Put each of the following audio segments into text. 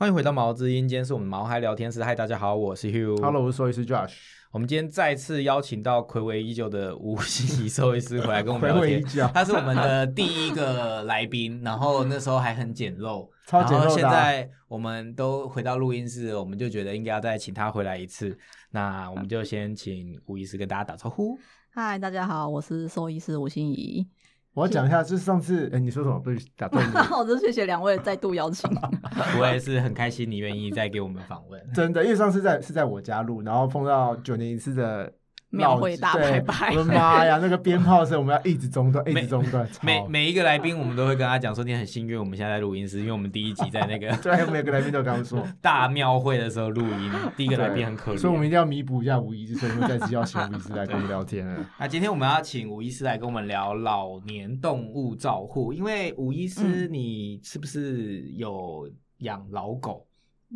欢迎回到毛之音，今天是我们毛孩聊天室。嗨，大家好，我是 Hugh。Hello，我是兽医师 Josh。我们今天再次邀请到暌违已久的吴欣怡兽医师回来跟我们聊天 他是我们的第一个来宾，然后那时候还很简陋，超简陋的啊然后现在我们都回到录音室，我们就觉得应该要再请他回来一次。那我们就先请吴医师跟大家打招呼。嗨，大家好，我是兽医师吴欣怡。我要讲一下，就是上次，哎，你说什么？不是打断你，我真谢谢两位再度邀请。我也是很开心你愿意再给我们访问。真的，因为上次在是在我家录，然后碰到九年一次的庙会大对拜拜我的妈呀，那个鞭炮声我们要一直中断，一直中断，每每一个来宾，我们都会跟他讲说，你很幸运，我们现在在录音室，因为我们第一集在那个 对，每个来宾都刚刚说，大庙会的时候录音，第一个来宾很可怜。所以我们一定要弥补一下吴医师，所以我们再次邀请吴医师来跟我们聊天了。那今天我们要请吴医师来跟我们聊老年动物照护，因为吴医师，你是不是有养老狗？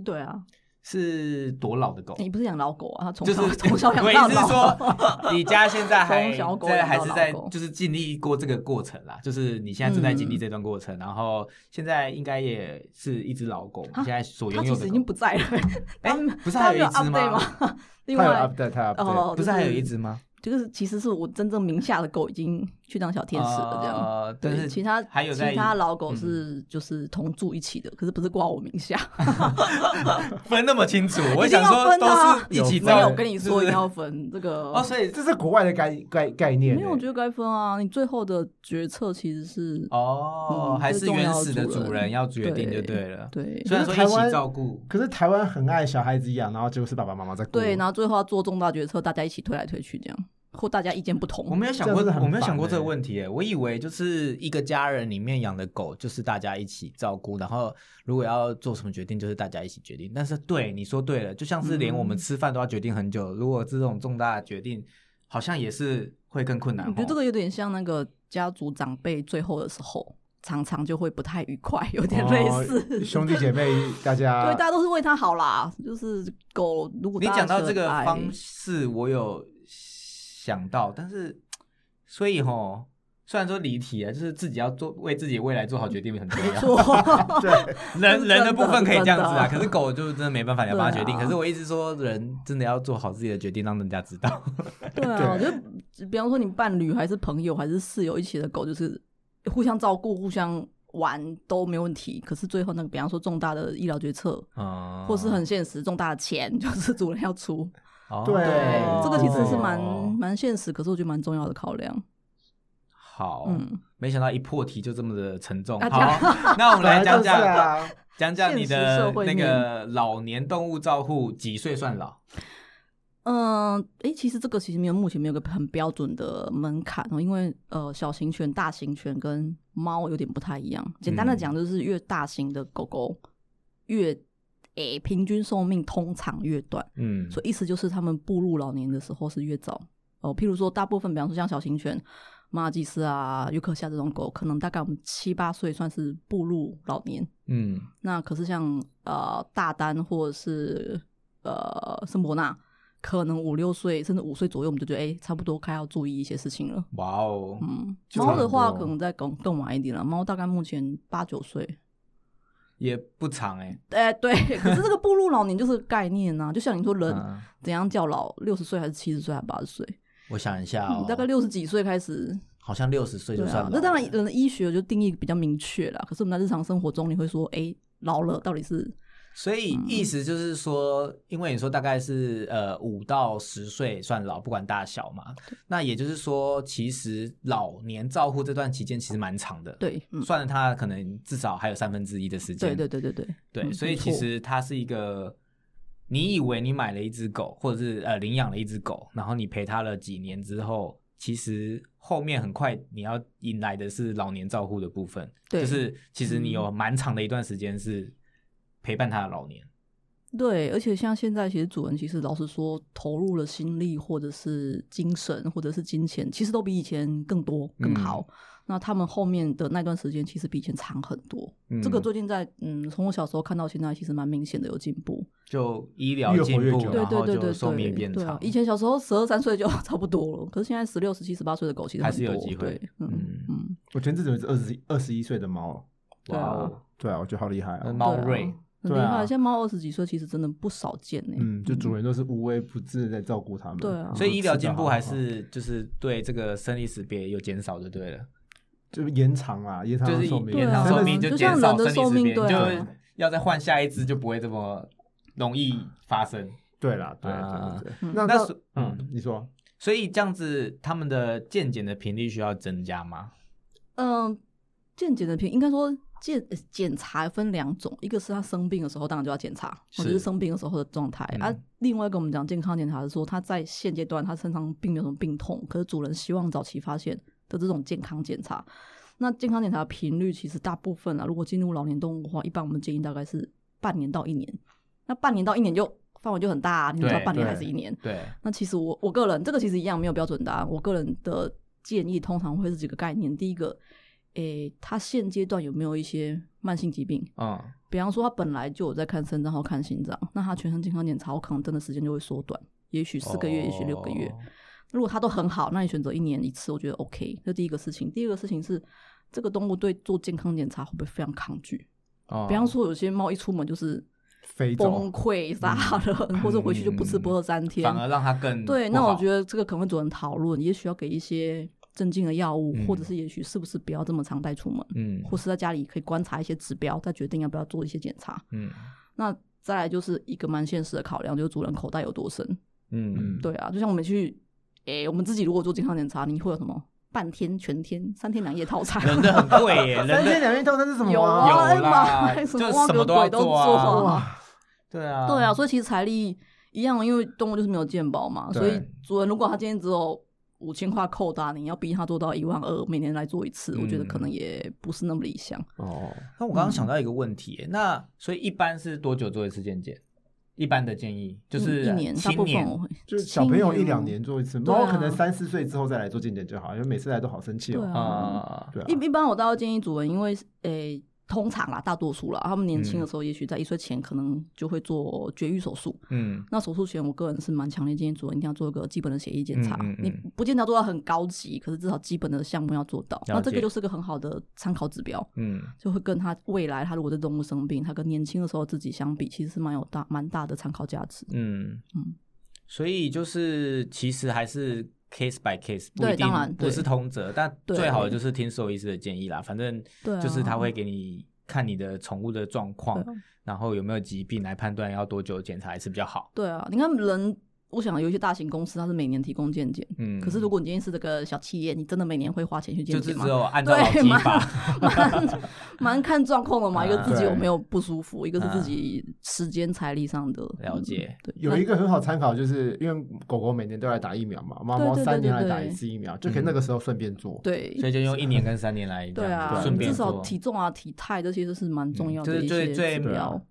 对啊，是多老的狗？你不是养老狗啊？他从就是小 从小养我意思是。说，你家现在还 从小狗在还是在就是经历过这个过程啦，就是你现在正在经历嗯这段过程，然后现在应该也是一只老狗现在所拥有的已经不在了。哎不是还有一只吗？另他有外 update，他有 update，哦，不是还有一只，只吗？就是其实是我真正名下的狗已经去当小天使了，这样。呃，但对，是其他还有其他老狗嗯是就是同住一起的，可是不是挂我名下。分那么清楚，我想说都分啊是一起没有，跟你说一定要分这个哦，所以这是国外的概概概念欸。没有，我觉得该分啊。你最后的决策其实是哦，嗯还是原始的主人要决定就对对了。对虽然说一起照顾，可是台湾很爱小孩子养，然后结果是爸爸妈妈在顾。对，然后最后要做重大决策，大家一起推来推去这样，或大家意见不同。我没有想过，我没有想过这个问题耶。我以为就是一个家人里面养的狗，就是大家一起照顾，然后如果要做什么决定，就是大家一起决定。但是对你说对了，就像是连我们嗯吃饭都要决定很久，如果这种重大的决定，好像也是会更困难哦。我觉得这个有点像那个家族长辈最后的时候，常常就会不太愉快，有点类似。哦兄弟姐妹大家 对，大家都是为他好啦。就是狗，如果你讲到这个方式，我有想到，但是所以吼，虽然说离题啊，就是自己要做为自己未来做好决定很重要。对 人人的部分可以这样子啊，可是狗就真的没办法，你要帮它决定。啊可是我一直说，人真的要做好自己的决定，让人家知道。对啊，我觉得，比方说你伴侣还是朋友还是室友一起的狗，就是互相照顾、互相玩都没问题。可是最后那个，比方说重大的医疗决策，嗯，或是很现实重大的钱，就是主人要出。哦对对，这个其实是蛮哦蛮现实，可是我觉得蛮重要的考量。好。嗯，没想到一破题就这么的沉重。啊好，那我们来讲讲啊，讲讲你的那个老年动物照护几岁算老？嗯，诶，其实这个其实没有，目前没有个很标准的门槛哦，因为呃，小型犬、大型犬跟猫有点不太一样。简单的嗯讲，就是越大型的狗狗越诶平均寿命通常越短，嗯，所以意思就是他们步入老年的时候是越早哦。譬如说，大部分比方说像小型犬、马尔济斯啊、约克夏这种狗，可能大概我们七八岁算是步入老年。嗯那可是像呃大丹或者是呃圣伯纳，可能五六岁甚至五岁左右，我们就觉得哎、诶差不多该要注意一些事情了。哇哦，嗯，猫的话可能再更更晚一点了，猫大概目前八九岁。也不长哎。哎、对，可是这个步入老年就是概念啊、就像你说人嗯怎样叫老，六十岁还是七十岁还是八十岁？我想一下哦，嗯大概六十几岁开始。好像六十岁就算老，了。那当然人的医学就定义比较明确了。可是我们在日常生活中，你会说，哎、老了到底是所以嗯。意思就是说，因为你说大概是呃五到十岁算老，不管大小嘛，那也就是说，其实老年照护这段期间其实蛮长的，，对，嗯，算了他可能至少还有三分之一的时间，对对对对对。对，嗯所以其实它是一个，你以为你买了一只狗，或者是呃领养了一只狗，然后你陪它了几年之后，其实后面很快你要迎来的是老年照护的部分，对就是其实你有蛮长的一段时间是陪伴他的老年。对，而且像现在，其实主人其实老实说，投入了心力或者是精神或者是金钱，其实都比以前更多更好。那他们后面的那段时间，其实比以前长很多。嗯这个最近在嗯，从我小时候看到现在，其实蛮明显的有进步。就医疗越活进步，越久然后对对对对就寿命，变长。对啊！以前小时候十二三岁就 差不多了，可是现在十六、十七、十八岁的狗其实还是有机会，嗯嗯嗯，我前阵子有一只二十二十一岁的猫，对啊哇哦，对啊，我觉得好厉害猫瑞很厉害。现在猫二十几岁，其实真的不少见呢。嗯，就主人都是无微不至的在照顾他们。对啊所以医疗进步还是就是对这个生离死别有减少就对了，就延长啊，延长寿命，延长对啊寿命就减少像人的生离死别，寿命对就啊要再换下一只就不会这么容易发生。对啦，对啊对那那嗯，你说所以这样子，他们的健检的频率需要增加吗？嗯，健检的频应该说检呃检查分两种，一个是他生病的时候，当然就要检查，或者是是生病的时候的状态、嗯啊。另外一个我们讲健康检查是说，他在现阶段他身上并没有什么病痛，可是主人希望早期发现的这种健康检查。那健康检查的频率其实大部分啊，如果进入老年动物的话，一般我们建议大概是半年到一年。那半年到一年就范围就很大、啊，你知道半年还是一年？对，那其实我我个人这个其实一样没有标准答案。我个人的建议通常会是几个概念。第一个，诶，他现阶段有没有一些慢性疾病？嗯，比方说他本来就有在看肾脏或看心脏，那他全身健康检查，我可能真的时间就会缩短，也许四个月，也许六个月。哦如果他都很好，那你选择一年一次，我觉得 OK。这第一个事情。第二个事情是，这个动物对做健康检查会不会非常抗拒？哦比方说，有些猫一出门就是飞崩溃杀人，或者回去就不吃不喝三天，反而让它更对，那我觉得这个可能会主人讨论，也许要给一些镇静的药物，嗯。或者是也许是不是不要这么常带出门，嗯。或是在家里可以观察一些指标，再决定要不要做一些检查。嗯。那再来就是一个蛮现实的考量，就是主人口袋有多深。嗯。对啊，就像我们去，诶、我们自己如果做健康检查，你会有什么半天、全天、三天两夜套餐？人的很贵耶，三天的两夜套餐是什么有啊？啊，有啦买什么就什么都要鬼都做啊。对啊。对啊，所以其实财力一样，因为动物就是没有健保嘛，所以主人如果他今天只有五千块扣打，你要逼他做到一万二，每年来做一次，我觉得可能也不是那么理想。哦，那我刚刚想到一个问题耶，那所以一般是多久做一次健检？一般的建议就是嗯一年，大部分就是小朋友一两年做一次，猫可能三四岁之后再来做健检就好，因为每次来都好生气哦。啊啊，对啊，一一般我都要建议主人，因为诶、通常啦，大多数啦，他们年轻的时候，也许在一岁前可能就会做绝育手术。嗯那手术前，我个人是蛮强烈建议主人一定要做一个基本的血液检查。嗯嗯嗯你不见得要做到很高级，可是至少基本的项目要做到。那这个就是个很好的参考指标。嗯就会跟他未来他如果在动物生病，他跟年轻的时候自己相比，其实是蛮有大蛮大的参考价值。嗯嗯所以就是其实还是 case by case，不一定不是通则，但最好的就是听兽医师的建议啦。反正就是他会给你看你的宠物的状况啊，然后有没有疾病来判断要多久检查一次比较好。对啊，你看人，我想有一些大型公司它是每年提供健检，嗯，可是如果你今天是这个小企业，你真的每年会花钱去健检吗就是只？有按照劳对，蛮蛮蛮看状况的嘛，啊一个自己有没有不舒服，一个是自己时间财力上的了解。嗯对，有一个很好参考，就是因为狗狗每年都来打疫苗嘛，猫猫三年来打一次疫苗，就可以那个时候顺便做。对所以就用一年跟三年来这对啊，顺便至少。体重啊、体态这些都是蛮重要就是的一些最最。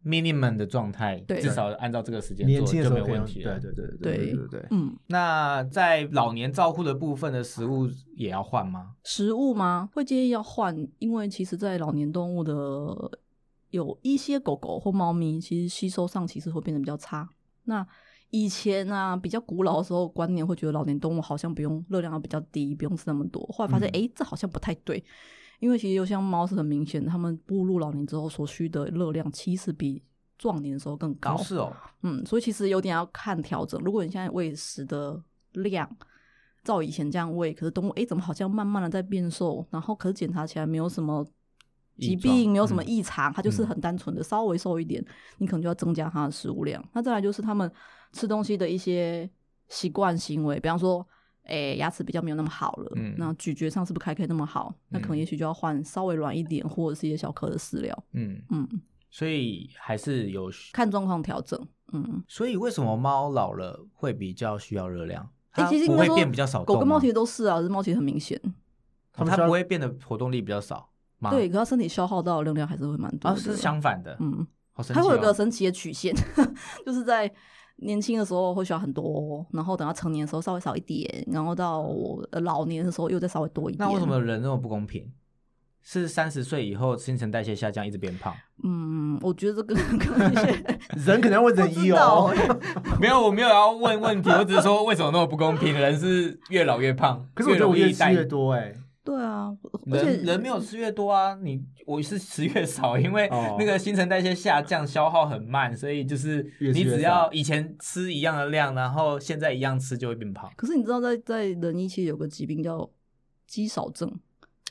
minimum 的状态，对至少按照这个时间年做就没问题了。对对对对对对对对。嗯，那在老年照护的部分的食物也要换吗？食物吗？会建议要换，因为其实，在老年动物的有一些狗狗或猫咪，其实吸收上其实会变得比较差。那以前啊，比较古老的时候，观念会觉得老年动物好像不用热量要比较低，不用吃那么多。后来发现，嗯诶，这好像不太对，因为其实就像猫是很明显，它们步入老年之后所需的热量，其实比壮年的时候更高。哦是哦，嗯，所以其实有点要看调整。如果你现在喂食的量照以前这样喂，可是动物哎怎么好像慢慢的在变瘦，然后可是检查起来没有什么疾病，没有什么嗯异常，它就是嗯很单纯的稍微瘦一点，你可能就要增加它的食物量。那再来就是他们吃东西的一些习惯行为，比方说。诶，牙齿比较没有那么好了，嗯那咀嚼上是不是还可以那么好？那可能嗯也许就要换稍微软一点，或者是一些小颗的饲料。嗯，嗯，所以还是有。看状况调整。嗯，所以为什么猫老了会比较需要热量？哎、它不会其实应该说变比较少狗跟猫其实都是啊，只是猫其实很明显。哦它们它不会变得活动力比较少？对，可它身体消耗到的热量还是会蛮多的。啊，是相反的。嗯，好神奇它会有一个哦。神奇的曲线，就是在年轻的时候会需要很多，然后等到成年的时候稍微少一点，然后到呃老年的时候又再稍微多一点。那为什么人那么不公平？是三十岁以后新陈代谢下降，一直变胖？嗯，我觉得这个 跟一些 人可能要问人医哦，欸 没有，我没有要问问题，我只是说为什么那么不公平？人是越老越胖，可是我觉得我越吃越多哎，对啊，而且人人没有吃越多啊，你我是吃越少，因为哦。那个新陈代谢下降，消耗很慢，所以就是你只要以前吃一样的量，然后现在一样吃就会变胖。可是你知道在在人医其实有个疾病叫肌少症，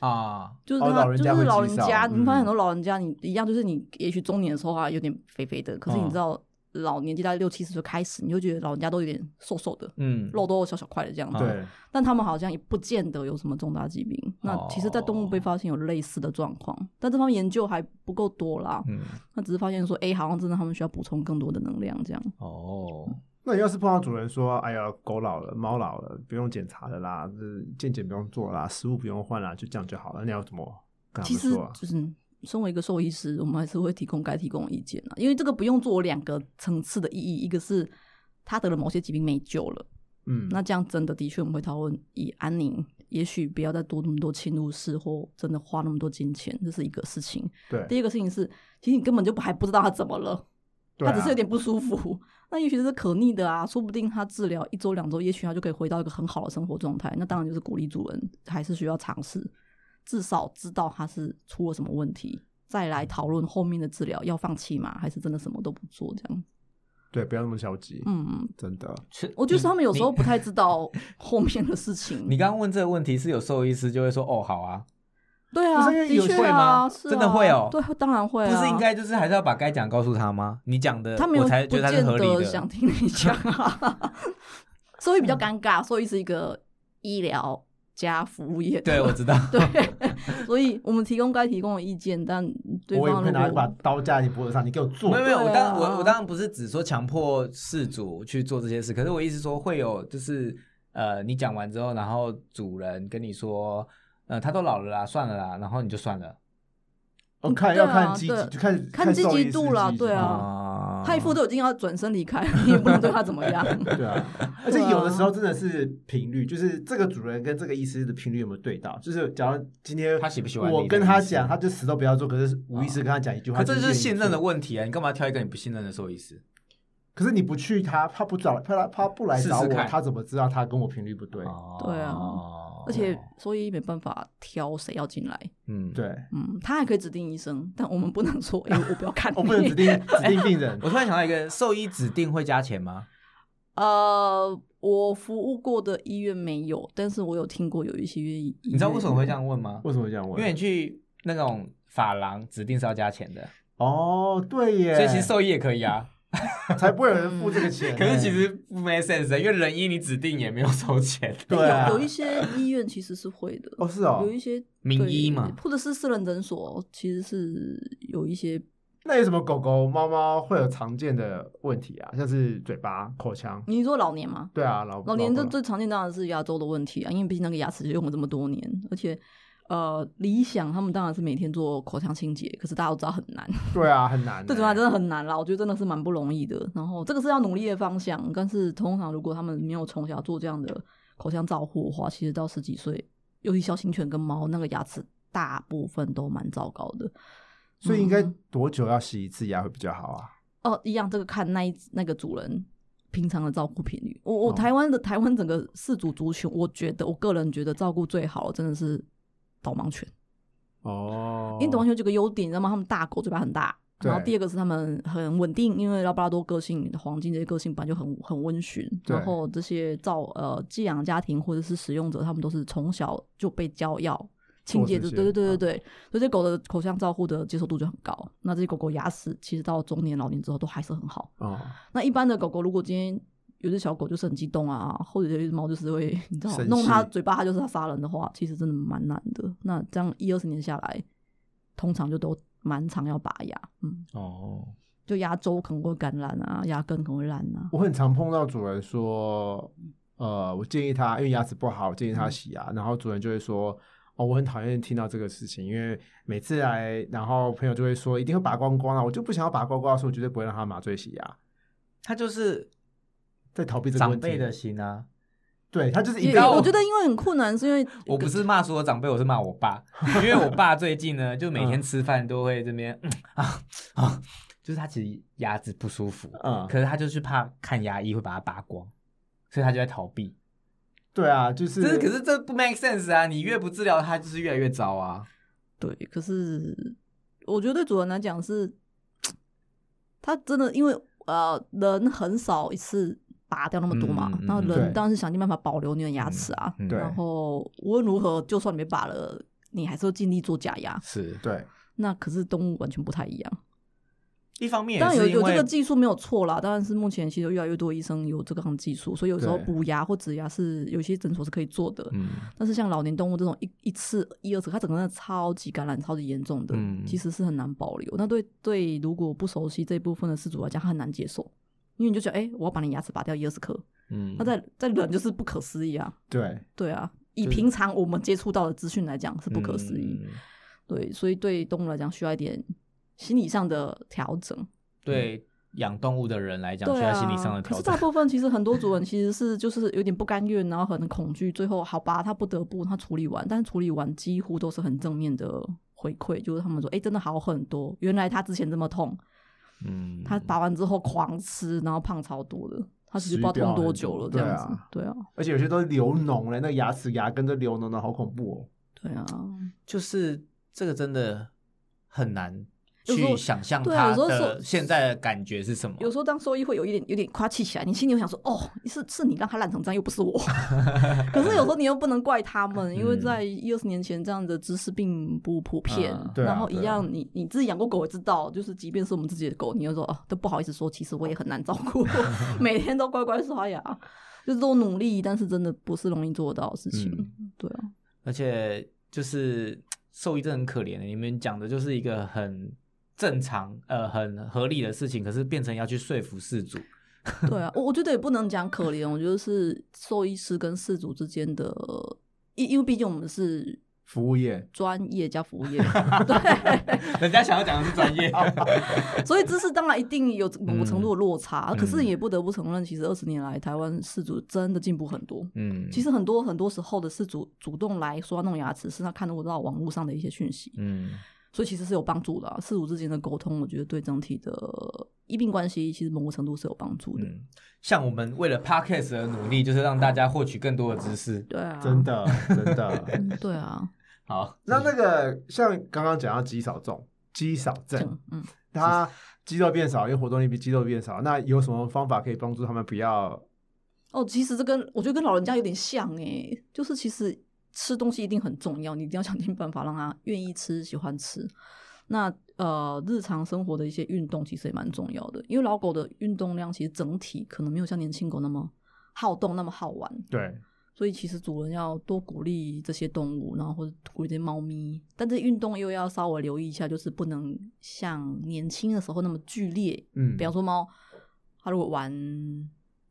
啊。就是他、哦老人家就是老人家，你嗯发现很多老人家，你一样就是你也许中年的时候啊有点肥肥的，可是你嗯知道老年纪大概六七十岁开始，你就觉得老人家都有点瘦瘦的，嗯，肉都小小块的这样子。对，但他们好像也不见得有什么重大疾病。那其实，在动物被发现有类似的状况，但这方面研究还不够多啦。嗯，那只是发现说，哎、好像真的他们需要补充更多的能量，这样。哦，那要是碰到主人说：“哎呀，狗老了，猫老了，不用检查的啦，这健检不用做啦，食物不用换啦，就这样就好了。”你要怎么跟他其实们说啊？就是身为一个兽医师，我们还是会提供该提供的意见啊，因为这个不用做两个层次的意义，一个是他得了某些疾病没救了，嗯，那这样真的的确我们会讨论以安宁，也许不要再多那么多侵入式或真的花那么多金钱，这是一个事情。对，第二个事情是，其实你根本就不还不知道他怎么了。对啊他只是有点不舒服，那也许这是可逆的啊，说不定他治疗一周两周，也许他就可以回到一个很好的生活状态。那当然就是鼓励主人还是需要尝试，至少知道他是出了什么问题，再来讨论后面的治疗要放弃吗？还是真的什么都不做这样？对，不要那么消极，嗯，真的。我就是他们有时候不太知道后面的事情。你刚刚问这个问题，是有兽医师就会说：“哦，好啊。对啊，不是因为有的确会啊，吗真的会哦对，当然”会啊。不是应该就是还是要把该讲告诉他吗？你讲的，他没有我才不觉得他是合理的。想听你讲啊，所以比较尴尬。所以是一个医疗加服务业，对，我知道。对，所以我们提供该提供的意见，但对我也不方如会拿一把刀架在你脖子上，你给我做没。有没有，我对当我啊我当然不是只说强迫事主去做这些事，可是我意思说会有就是呃，你讲完之后，然后主人跟你说，呃，他都老了啦，算了啦，然后你就算了我哦看要看积极，对就看看积极度啦积极对啊啊他一副都已经要转身离开，你也不能对他怎么样。对啊，而且有的时候真的是频率，就是这个主人跟这个医师的频率有没有对到？就是假如今天他喜不喜欢你我跟他讲，他就死都不要做，可是无意识跟他讲一句话，可这就是信任的做。问题啊！你干嘛挑一个你不信任的兽医师？可是你不去他，他不找他，他不来找我，他怎么知道他跟我频率不对？对啊哦而且兽医没办法挑谁要进来，嗯，对，嗯，他还可以指定医生，但我们不能说，哎、我不要看你，我不能指定 指定病人。我突然想到一个，兽医指定会加钱吗？呃，我服务过的医院没有，但是我有听过有一些医院，你知道为什么会这样问吗？为什么会这样问？因为你去那种发廊，指定是要加钱的，哦，对耶，所以其实兽医也可以啊。才不会有人付这个钱呢。可是其实不没 sense，的因为人医你指定也没有收钱。对啊有有一些医院其实是会的，哦是哦有，一些名医嘛或者是私人诊所，其实是有一些那有什么狗狗、猫猫会有常见的问题啊？像是嘴巴、口腔。你说老年吗？对啊，老老年狗最最常见当然是牙周的问题啊，因为毕竟那个牙齿就用了这么多年，而且呃，理想他们当然是每天做口腔清洁，可是大家都知道很难，对啊，很难 欸。这种啊真的很难啦，我觉得真的是蛮不容易的。然后这个是要努力的方向，但是通常如果他们没有从小做这样的口腔照护的话，其实到十几岁，尤其小型犬跟猫，那个牙齿大部分都蛮糟糕的。所以应该嗯多久要洗一次牙会比较好啊？哦，一样，这个看那一那个主人平常的照顾频率。我我哦台湾的台湾整个四组族群，我觉得我个人觉得照顾最好的真的是导盲犬，哦，因为导盲犬有个优点，你知道吗？他们大狗嘴巴很大。然后第二个是他们很稳定，因为拉布拉多个性、黄金这些个性本来就很很温驯。然后这些照呃寄养家庭或者是使用者，他们都是从小就被教要清洁的，对对对对所以这狗的口腔照护的接受度就很高。那这些狗狗牙齿其实到中年老年之后都还是很好。哦，那一般的狗狗，如果今天有只小狗就是很激动啊，或者有一只猫就是会，你知道，弄它嘴巴，它就是它杀人的话，其实真的蛮难的。那这样一二十年下来，通常就都蛮常要拔牙，嗯，哦，就牙周可能会感染啊，牙根可能会烂啊。我很常碰到主人说，呃，我建议他，因为牙齿不好，我建议他洗牙，然后主人就会说。哦，我很讨厌听到这个事情，因为每次来，然后朋友就会说一定会拔光光啊，我就不想要拔光光，所以我绝对不会让他麻醉洗牙，他就是在逃避这个问题。长辈的心啊。对他就是一也定要我觉得因为很困难，是因为我不是骂所有长辈，我是骂我爸，因为我爸最近呢，就每天吃饭都会这边、嗯、啊啊，就是他其实牙齿不舒服，嗯可是他就是怕看牙医会把它拔光，所以他就在逃避。对啊，就是这是可是这不 make sense 啊！你越不治疗他，就是越来越糟啊。对，可是我觉得对主人来讲是，他真的因为呃人很少一次拔掉那么多嘛，那人当然是想尽办法保留你的牙齿啊，嗯然后无论如何，就算你没拔了，你还是会尽力做假牙。是。对，那可是动物完全不太一样，一方面也当然有有这个技术没有错啦，当然是目前其实越来越多医生有这个技术，所以有时候补牙或植牙是有些诊所是可以做的。嗯。但是像老年动物这种一一次一二次，它整个人超级感染、超级严重的，嗯。其实是很难保留。那对对，如果不熟悉这一部分的饲主来讲，他很难接受，因为你就觉得，哎、我要把你牙齿拔掉一二十颗，嗯，那在在人就是不可思议啊，对，对啊，以平常我们接触到的资讯来讲是不可思议，嗯对，所以对动物来讲需要一点心理上的调整。对养动物的人来讲，需要心理上的调整可是大。部分其实很多主人其实是就是有点不甘愿，然后很恐惧，最后好吧，他不得不他处理完，但是处理完几乎都是很正面的回馈，就是他们说，哎、真的好很多，原来他之前这么痛，嗯，他拔完之后狂吃，然后胖超多的，他其实不知道痛多久了，这样子对啊，而且有些都流脓了，那牙齿牙根都流脓的，好恐怖哦。对啊，就是这个真的很难去想象对啊它有时候是的现在的感觉是什么。有时候当兽医会有一点有点夸气起来，你心里会想说，哦，是是你让他烂成这样，又不是我。可是有时候你又不能怪他们，因为嗯在一二十年前这样的知识并不普遍。然后一样，你你自己养过狗也知道，就是即便是我们自己的狗，你又说哦，都不好意思说，其实我也很难照顾，每天都乖乖刷牙，就是都努力，但是真的不是容易做到的事情。嗯对啊，而且就是 兽医真的很可怜的，你们讲的就是一个很正常、呃很合理的事情，可是变成要去说服事主。对啊，我我觉得也不能讲可怜，我觉得是兽医师跟事主之间的，因因为毕竟我们是服务业，专业加服务业，对，人家想要讲的是专业，所以知识当然一定有某个程度的落差，嗯可是也不得不承认，其实二十年来台湾事主真的进步很多。嗯，其实很多很多时候的事主主动来说要弄牙齿，是他看得到网络上的一些讯息，嗯所以其实是有帮助的、啊。饲主之间的沟通，我觉得对整体的医病关系，其实某个程度是有帮助的。嗯，像我们为了 podcast 而努力，就是让大家获取更多的知识。对啊，真，的真的。嗯对啊，好，那那个像刚刚讲到肌少症、肌少症，嗯他。肌肉变少，因为活动力比肌肉变少，那有什么方法可以帮助他们不要？哦，其实这跟我觉得跟老人家有点像诶，就是其实吃东西一定很重要，你一定要想尽办法让他愿意吃、喜欢吃。那呃，日常生活的一些运动其实也蛮重要的，因为老狗的运动量其实整体可能没有像年轻狗那么好动、那么好玩，对，所以其实主人要多鼓励这些动物，然后或者鼓励这些猫咪，但是运动又要稍微留意一下，就是不能像年轻的时候那么剧烈，嗯，比方说猫，它如果玩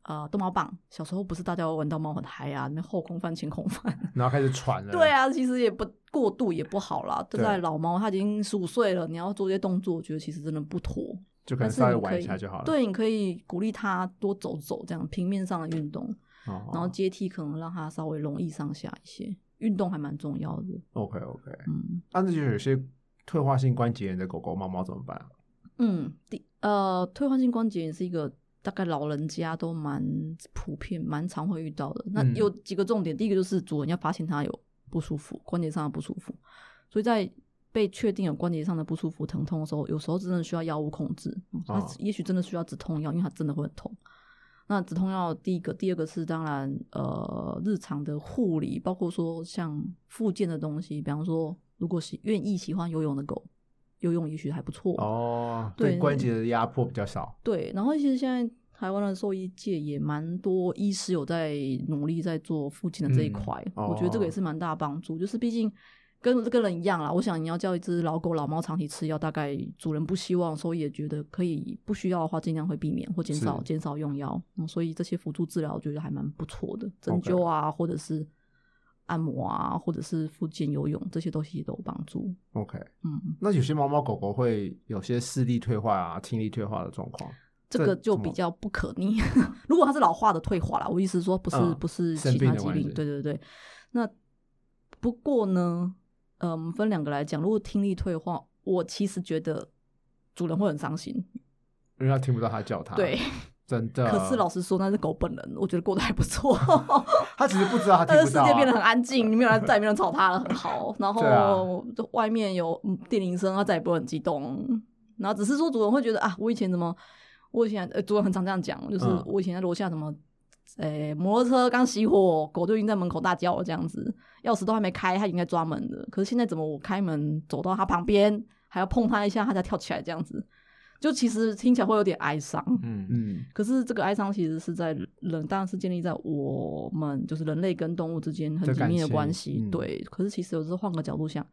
呃逗猫棒，小时候不是大家会玩到猫很嗨啊，那后空翻、前空翻，然后开始喘了，对，啊，其实也不过度也不好啦。就对在老猫，它已经十五岁了，你要做这些动作，我觉得其实真的不妥。就可能稍微玩一下就好了。对，你可以鼓励它多走走，这样平面上的运动，哦，然后阶梯可能让它稍微容易上下一些，运动还蛮重要的。OK OK，嗯那那就有些退化性关节炎的狗狗、猫猫怎么办啊？嗯，第呃，退化性关节炎是一个大概老人家都蛮普遍、蛮常会遇到的。那嗯有几个重点，第一个就是主人要发现他有不舒服，关节上的不舒服，所以在被确定有关节上的不舒服、疼痛的时候，有时候真的需要药物控制。嗯它哦也许真的需要止痛药，因为它真的会很痛。那止痛药第一个，第二个是当然呃日常的护理，包括说像附件的东西，比方说如果喜愿意喜欢游泳的狗，游泳也许还不错哦，对对关节的压迫比较少。对，然后其实现在台湾的兽医界也蛮多医师有在努力在做附近的这一嗯块，哦我觉得这个也是蛮大帮助。就是毕竟跟跟人一样啦，我想你要叫一只老狗、老猫长期吃药，大概主人不希望，所以也觉得可以不需要的话，尽量会避免或减少是减少用药。嗯，所以这些辅助治疗我觉得还蛮不错的，针灸啊，或者是按摩啊，或者是附近游泳，这些东西都有帮助。OK，嗯。那有些猫猫狗狗会有些视力退化啊、听力退化的状况，这个就比较不可逆。如果它是老化的退化啦，我意思是说不是、嗯不是其他疾病，对对对。那不过呢，呃，我们分两个来讲。如果听力退化，我其实觉得主人会很伤心，因为它听不到他叫他。对，真的。可是老实说，那是狗本人，我觉得过得还不错。他其实不知道，他他听不到、啊。的世界变得很安静，没有人 再也没有人吵他了，很好。然后啊后外面有嗯电铃声，他再也不会很激动。然后只是说主人会觉得啊，我以前怎么，我以前呃主人很常这样讲，就是嗯我以前在楼下怎么。诶、摩托车刚熄火，狗就已经在门口大叫了，这样子，钥匙都还没开，它已经在抓门了。可是现在怎么我开门走到它旁边，还要碰它一下，它才跳起来，这样子，就其实听起来会有点哀伤。嗯嗯，可是这个哀伤其实是在人，当然是建立在我们就是人类跟动物之间很紧密的关系。对，可是其实有时候换个角度想，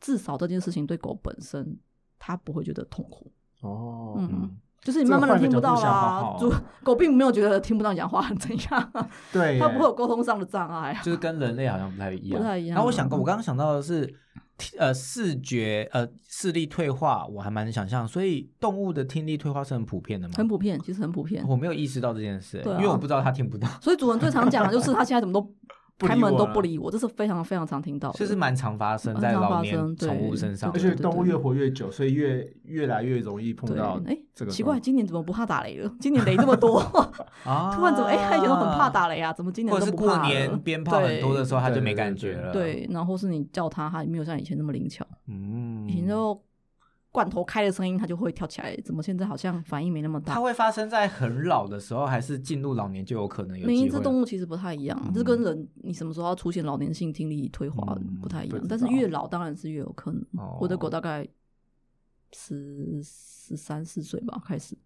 至少这件事情对狗本身，它不会觉得痛苦。哦，嗯，就是你慢慢的听不到啦主 狗并没有觉得听不到你讲话 怎样，对，它不会有沟通上的障碍啊。就是跟人类好像不太一样。不太一样然后我想过，我刚刚想到的是，呃，视觉呃视力退化，我还蛮能想象。所以动物的听力退化是很普遍的吗？很普遍，其实很普遍。我没有意识到这件事、因为我不知道它听不到，所以主人最常讲的就是他现在怎么都开门都不理我，这是非常非常常听到的。就是蛮常发生常在老年发生宠物身上而。且动物越活越久，所以越越来越容易碰，到哎这个。奇怪，，今年怎么不怕打雷了？今年雷这么多，啊突然怎么哎，他以前都很怕，打雷啊，怎么今年或者是过都不怕了年鞭炮很多的时候，他就没感觉了。，对，然后是你叫他，他也没有像以前那么灵巧。嗯，以前就罐头开的声音，它就会跳起来，怎么现在好像反应没那么大？它会发生在很老的时候，还是进入老年就有可能有每一只？动物其实不太一样，嗯这跟人你什么时候要出现老年性听力退化嗯不太一样但是越老当然是越有可能。哦我的狗大概十十三四岁吧，开始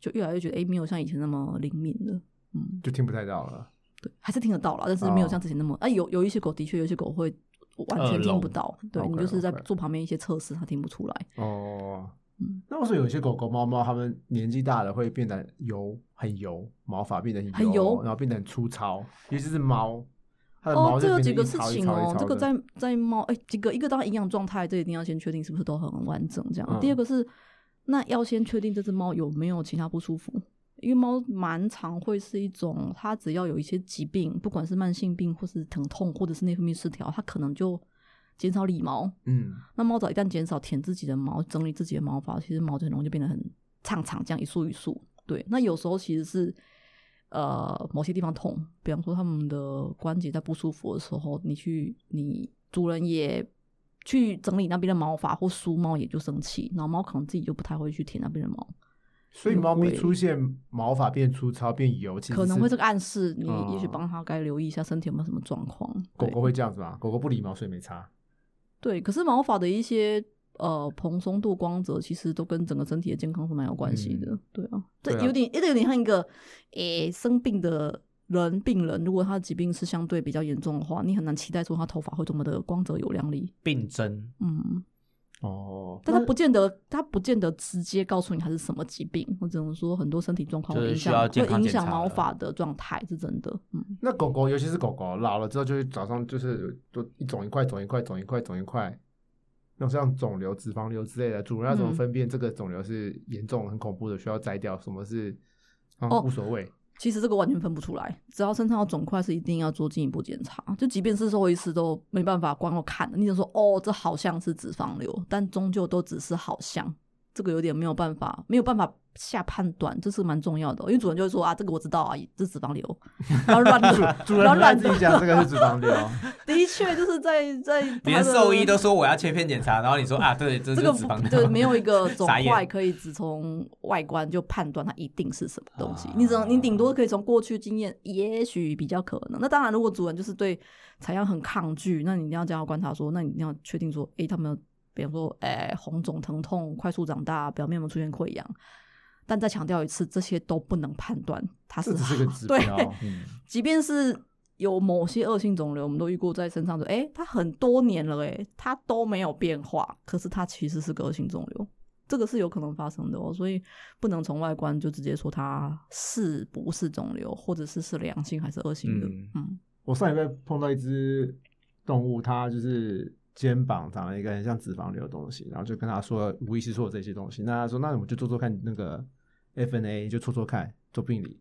就越来越觉得哎，没有像以前那么灵敏了。嗯，就听不太到了。对，还是听得到了，但是没有哦像之前那么。啊，有有一些狗的确，有一些狗会完全听不到。对你就是在做旁边一些测试，它听不出来。哦嗯，那为什么有些狗狗、猫猫，它们年纪大了会变得油，很油，毛发变得很很油然后变得很粗糙，尤其是猫，哦，就这有几个事情哦，这个在在猫哎，几个一个当然营养状态，这一定要先确定是不是都很完整这样。嗯第二个是，那要先确定这只猫有没有其他不舒服，因为猫蛮常会是一种，它只要有一些疾病，不管是慢性病或是疼痛或者是内分泌失调，它可能就减少理毛。嗯，那猫爪一旦减少舔自己的毛，整理自己的毛发，其实毛就很容易就变得很长长，这样一束一束。对，那有时候其实是呃某些地方痛，比方说他们的关节在不舒服的时候，你去你主人也去整理那边的毛发或梳猫，也就生气，然后猫可能自己就不太会去舔那边的毛，所以猫咪出现毛发变粗糙、变油，其实可能会这个暗示你哦也许帮它该留意一下身体有没有什么状况。对狗狗会这样子吗？狗狗不理毛，所以没差。对，可是毛发的一些呃蓬松度、光泽，其实都跟整个身体的健康是蛮有关系的。对啊，这有点，这有点像一个诶、生病的人，病人如果他的疾病是相对比较严重的话，你很难期待说他头发会多么的光泽有亮丽。病症嗯，哦，但他不见得，他不见得直接告诉你他是什么疾病，我只能说很多身体状况会影响，需要会影响毛发的状态，是真的。嗯，那狗狗，尤其是狗狗老了之后，就是早上就是都一肿一块、肿一块、肿一块、肿一块，那种像肿瘤、脂肪瘤之类的，主人要怎么嗯分辨这个肿瘤是严重、很恐怖的，需要摘掉？什么是啊、哦无所谓？其实这个完全分不出来，只要身上有肿块，是一定要做进一步检查。就即便是兽医师都没办法光我看的，你只能说哦，这好像是脂肪瘤，但终究都只是好像，这个有点没有办法，没有办法下判断，这是蛮重要的。因为主人就会说啊，这个我知道啊，这是脂肪瘤，然后乱主 人不爱软软的自己讲这个是脂肪瘤，的确就是在在 连兽医都说我要切片检查，然后你说啊，对，这这个就是脂肪瘤，对没有一个肿块可以只从外观就判断它一定是什么东西。啊你只能你顶多可以从过去经验，也许比较可能。那当然，如果主人就是对采样很抗拒，那你一定要这样观察说，那你一定要确定说，诶，他们比方说，诶，红肿疼痛快速长大，表面有没有出现溃疡？但再强调一次，这些都不能判断它是这只是个指对标。嗯，即便是有某些恶性肿瘤，我们都遇过在身上的，哎、它很多年了、诶，它都没有变化，可是它其实是个恶性肿瘤，这个是有可能发生的哦，所以不能从外观就直接说它是不是肿瘤，或者是是良性还是恶性的，嗯嗯我上礼拜碰到一只动物，它就是肩膀长了一个很像脂肪瘤的东西，然后就跟他说，无意识说这些东西。那他说，那我们就做做看那个 FNA，就搓搓看，做病理，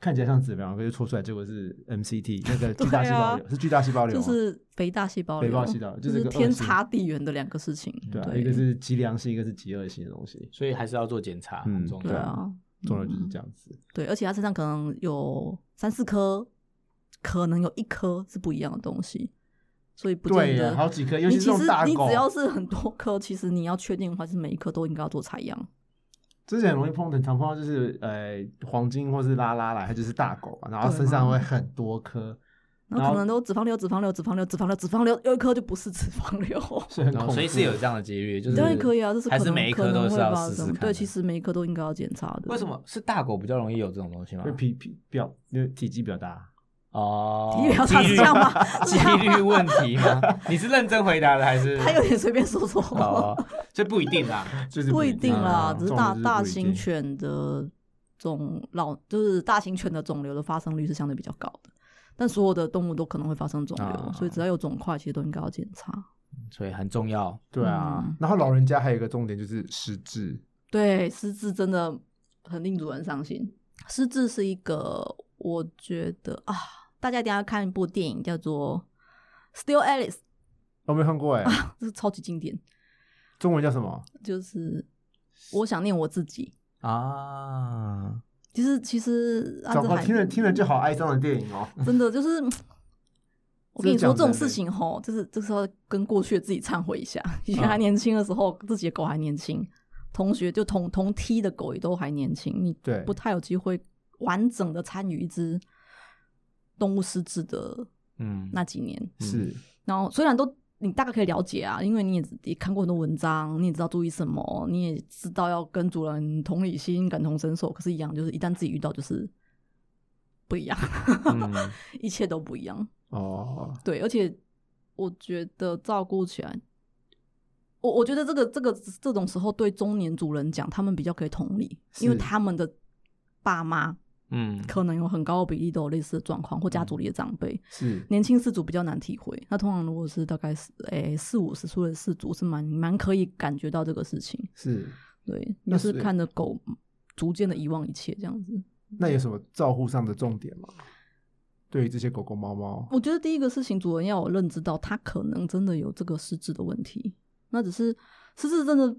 看起来像脂肪，可是搓出来结果是 MCT，那个巨大细胞瘤、是巨大细胞瘤，就是肥大细胞瘤，肥大细胞就就是天差地远的两个事情，对啊，一个是极良性，一个是极恶性的东西。所以还是要做检查，嗯很重要。对啊，重要就是这样子。对，而且他身上可能有三四颗，可能有一颗是不一样的东西，所以不见得好几颗，尤其是你其实这种大狗你只，要是很多颗，其实你要确定的话，是每一颗都应该要做采样。之前很容易碰到，常碰到就是呃黄金或是拉拉来，它就是大狗嘛，然后身上会很多颗，然后可能都脂肪瘤、脂肪瘤、脂肪瘤、脂肪瘤、脂肪瘤，有一颗就不是脂肪瘤。是很恐怖。所以是有这样的几率，就是当然可以啊，这是还是可能每一颗都是要试试对，其实每一颗都应该要检查的。为什？么是大狗比较容易有这种东西吗因为？皮皮比较因为体积比较大，哦，体力比较差几率是这样吗几率问题吗？你是认真回答的还是？他有点随便说说。哦，这不一定啦。就是不一定啦，啊只是大大型犬的肿老，就是大型犬的肿瘤的发生率是相对比较高的，但所有的动物都可能会发生肿瘤，啊所以只要有肿块，其实都应该要检查。所以很重要。对啊嗯。然后老人家还有一个重点就是失智，对，失智真的很令主人伤心。失智是一个，我觉得啊，大家一定要看一部电影，叫做《Still Alice》，我没看过哎，这是超级经典，中文叫什么？就是我想念我自己。啊，其实其实阿糟糕，听了听了就好哀伤的电影哦。真的就是，我跟你说这种事情吼，就是就是要跟过去的自己忏悔一下。以前啊还年轻的时候，自己的狗还年轻，同学就同同梯的狗也都还年轻，你对不太有机会完整的参与一只动物失智的嗯，那几年。是，然后虽然都你大概可以了解啊，因为你也也看过很多文章，你也知道注意什么，你也知道要跟主人同理心、感同身受。可是，一样就是一旦自己遇到，就是不一样，嗯 一切都不一样。哦，对，而且我觉得照顾起来，我我觉得这个这个这种时候对中年主人讲，他们比较可以同理，因为他们的爸妈嗯，可能有很高的比例都有类似的状况，或家族里的长辈。是年轻氏族比较难体会，那通常如果是大概是诶四五十岁的氏族，是蛮蛮可以感觉到这个事情。是。对，那就是是看着狗逐渐的遗忘一切这样子。那有什么照护上的重点吗？对于这些狗狗、猫猫，我觉得第一个事情，主人要有认知到，它可能真的有这个失智的问题。那只是失智真的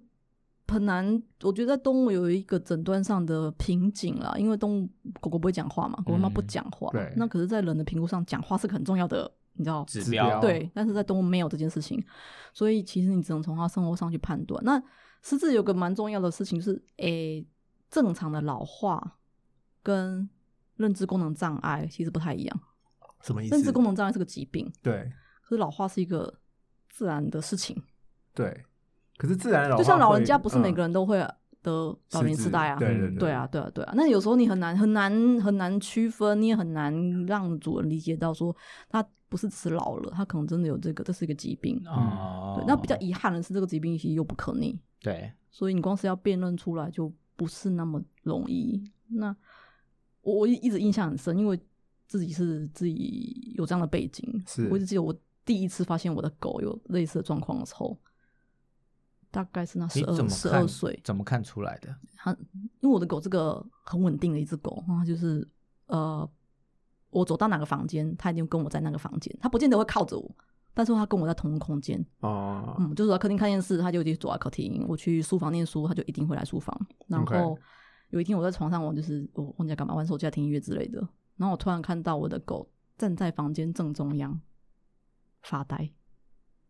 很难，我觉得在动物有一个诊断上的瓶颈啦，因为动物狗狗不会讲话嘛，狗狗猫不嗯讲话。对那可是，在人的评估上，讲话是个很重要的，你知道？指指标标对，但是在动物没有这件事情，所以其实你只能从它生活上去判断。那失智有个蛮重要的事情就是，诶、正常的老化跟认知功能障碍其实不太一样。什么意思？认知功能障碍是个疾病，对可是老化是一个自然的事情。对。可是自然老化就像老人家，不是每嗯个人都会得老年痴呆啊。对对啊，对啊，对啊。那有时候你很难很难很难区分，你也很难让主人理解到说他不是只是老了，他可能真的有这个，这是一个疾病。哦对，，那比较遗憾的是，这个疾病其实又不可逆，对，所以你光是要辨认出来就不是那么容易。那我我一直印象很深，因为自己是自己有这样的背景，是我一直记得我第一次发现我的狗有类似的状况的时候，大概是那你十二十二岁，怎么看出来的？它因为我的狗这个很稳定的一只狗，它就是呃，我走到哪个房间，它一定跟我在那个房间，它不见得会靠着我，但是它跟我在同一个空间。哦，嗯，就是我在客厅看电视，它就一直坐在客厅；我去书房念书，它就一定会来书房。然后有一天我在床上，我就是我忘记在干嘛，玩手机、啊、听音乐之类的。然后我突然看到我的狗站在房间正中央发呆，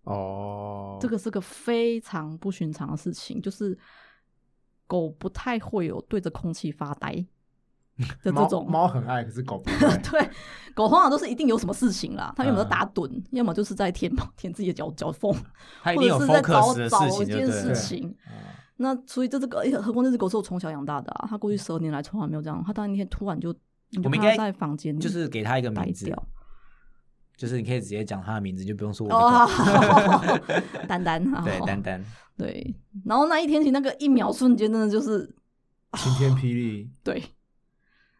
哦，这个是个非常不寻常的事情，就是狗不太会有对着空气发呆 的这种。猫很爱，可是狗不 爱。对，狗通常都是一定有什么事情啦，它要么嗯在打盹，要么就是在舔舔自己的脚脚缝，他一定有或者是在找的找一件事情那所以这只狗，哎何况这只狗是我从小养大的啊，它过去十二年来从来没有这样。它当那天突然就，我们应该在房间里就是给它一个呆名字，掉。就是你可以直接讲他的名字，就不用说我的哦狗。丹丹，对，丹丹，对。然后那一天起，那个一秒瞬间，真的就是晴天霹雳，对，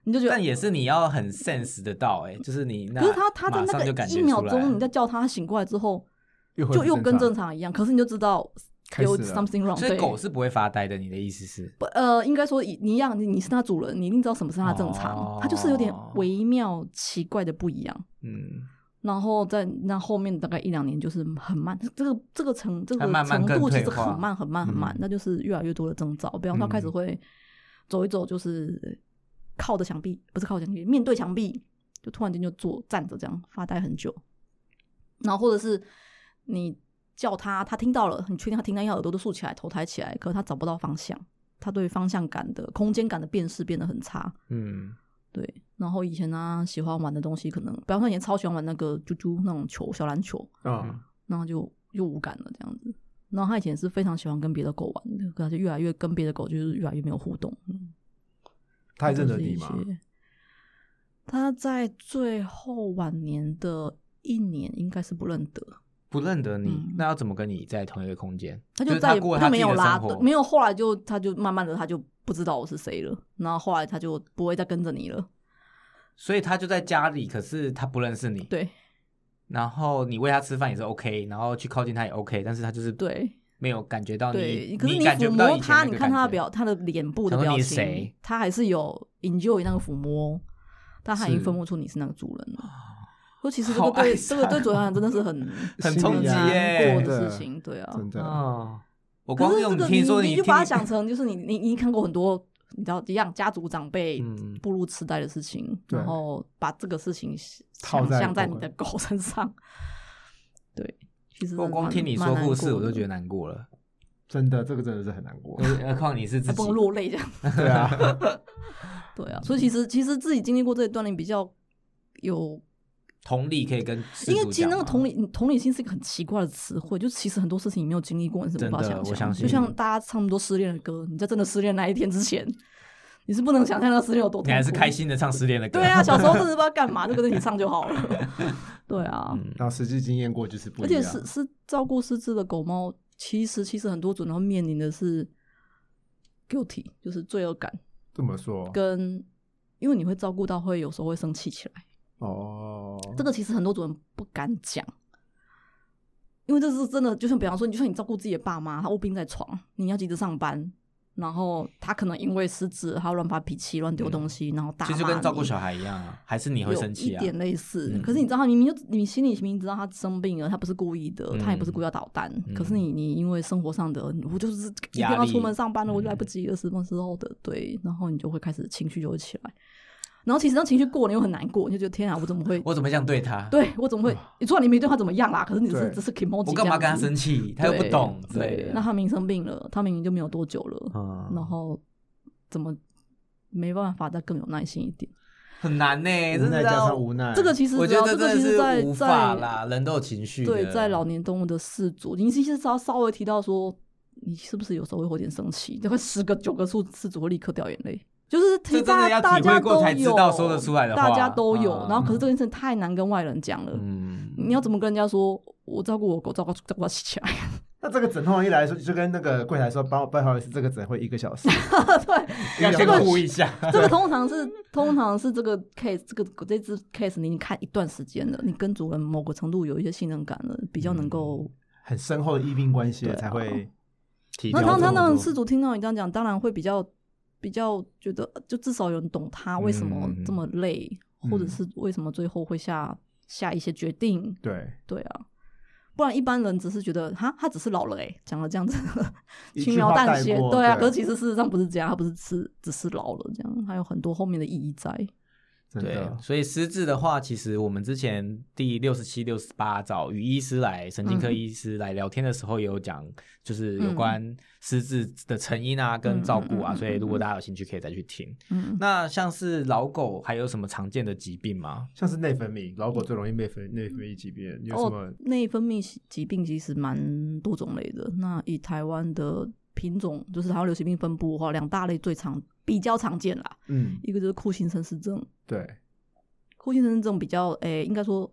你就觉得但也是你要很 sense 得到，哎，就是你那可是他他在那个一秒钟，你在叫他，醒过来之后，又就又跟正常一样。可是你就知道有 something wrong。所以狗是不会发呆的。你的意思是？不呃，应该说你你一样，你你是它主人，你一定知道什么是它正常，它就是有点哦微妙奇怪的不一样。嗯，然后在那后面大概一两年就是很慢，这个这个程这个程度其实很慢很慢很慢，嗯那就是越来越多的征兆。比方说，开始嗯会走一走就是靠着墙壁，不是靠着墙壁，面对墙壁，就突然间就坐站着这样发呆很久，然后或者是你叫他，他听到了，你确定他听到，要耳朵都竖起来，头抬起来，可是他找不到方向，他对方向感的空间感的辨识变得很差。嗯，对，然后以前呢、喜欢玩的东西，可能比方说以前超喜欢玩那个啾啾那种球，小篮球，嗯，然后就又无感了这样子。然后他以前是非常喜欢跟别的狗玩的，可他就越来越跟别的狗就是越来越没有互动。嗯他还认得你吗？些他在最后晚年的一年应该是不认得，不认得你，嗯那要怎么跟你在同一个空间？他就就是再也他过他没有拉的，没有后来就他就慢慢的他就不知道我是谁了，然后后来他就不会再跟着你了。所以他就在家里，可是他不认识你。对然后你喂他吃饭也是 OK，然后去靠近他也 OK，但是他就是对没有感觉到你，对，可是你抚感觉摸他，你看他的表，他的脸部的表你是谁情，他还是有 enjoy 那个抚摸，但他已经分不出你是那个主人了。说其实这个对这个对伤主人真的是很 很冲击啊耶的的事情，对啊。真的，哦，我可光用是这个听说听你就把它想成就是你你你看过很多你知道一样家族长辈嗯步入痴呆的事情，对然后把这个事情套在想象在你的狗身上，对，其实我光听你说故事，我就觉得得难过了。真的，这个真的是很难过。何况你是自己不能落泪这样。对啊，对啊，所以其实其实自己经历过这一段，你比较有，同理可以跟因为其实那个同理同理心是一个很奇怪的词汇，就其实很多事情你没有经历过，你是无法想象。我相信就像大家唱那么多失恋的歌，你在真的失恋那一天之前，你是不能想象那失恋有多痛苦。你还是开。心的唱失恋的歌。对啊，小时候真的不知道干嘛，就跟着你唱就好了。对啊，嗯然后实际经验过就是不而一样。而且是是照顾失智的狗猫，其实其实很多主人会面临的是 guilty，就是罪恶感，这么说跟因为你会照顾到会有时候会生气起来。哦，这个其实很多主人不敢讲，因为这是真的。就像比方说，你就算你照顾自己的爸妈，他卧病在床，你要急着上班，然后他可能因为失职，他乱发脾气、乱丢东西，然后其实跟照顾小孩一样啊，还是你会生气啊？一点类似。嗯可是你知道，他明明就你心里明明知道他生病了，他不是故意的，嗯他也不是故意要捣蛋。嗯可是你你因为生活上的，我就是一定要出门上班了，我就嗯来不及了，什么时候的对，然后你就会开始情绪就会起来。然后其实当情绪过，你又很难过，你就觉得天啊，我怎么会？我怎么这样对他？对我怎么会？你说你没对他怎么样啦？可是你只是只是 emoji，我干嘛跟他生气？他又不懂之类对，的。那他明明生病了，他明明就没有多久了，嗯然后怎么没办法再更有耐心一点？很难呢，无奈加真的要上无奈，这个其实我觉得这个其实在无法在啦，人都有情绪。对在老年动物的饲主，你其实稍稍微提到说你是不是有时候会有点生气，大概十个九个数饲主会立刻掉眼泪。就是这真的大要体会大家都过才知有，道说得出来的话大家都有。嗯然后可是这件事太难跟外人讲了，嗯，你要怎么跟人家说？我照顾我狗，照顾照顾到起来。那这个诊通常一来说，就跟那个柜台说，帮我不好意思，这个诊会一个小时，对，要先这个哭一下。这个通常是通常是这个 case，这个这只 case 你已经看一段时间了，你跟主人某个程度有一些信任感了，比较能够。很深厚的医病关系才会提那他他掉这么多那饲主听到你这样讲，当然会比较比较觉得，就至少有人懂他为什么这么累，嗯或者是为什么最后会下下一些决定。对对啊，不然一般人只是觉得哈，他只是老了哎、讲了这样子轻描淡写，对啊。对可是其实事实上不是这样，他不是只只是老了这样，还有很多后面的意义在。对，所以失智的话，其实我们之前第六十七、六十八找于医师来神经科嗯医师来聊天的时候，也有讲，就是有嗯关失智的成因啊，跟照顾啊。所以如果嗯大家有兴趣，可以再去听。嗯，那像是老狗还有什么常见的疾病吗？像是内分泌，老狗最容易内分内分泌疾病，有什么哦，内分泌疾病其实蛮多种类的。那以台湾的品种，就是台湾流行病分布的话，两大类最常比较常见啦。嗯，一个就是库欣森氏症，对，库欣森氏症比较诶、应该说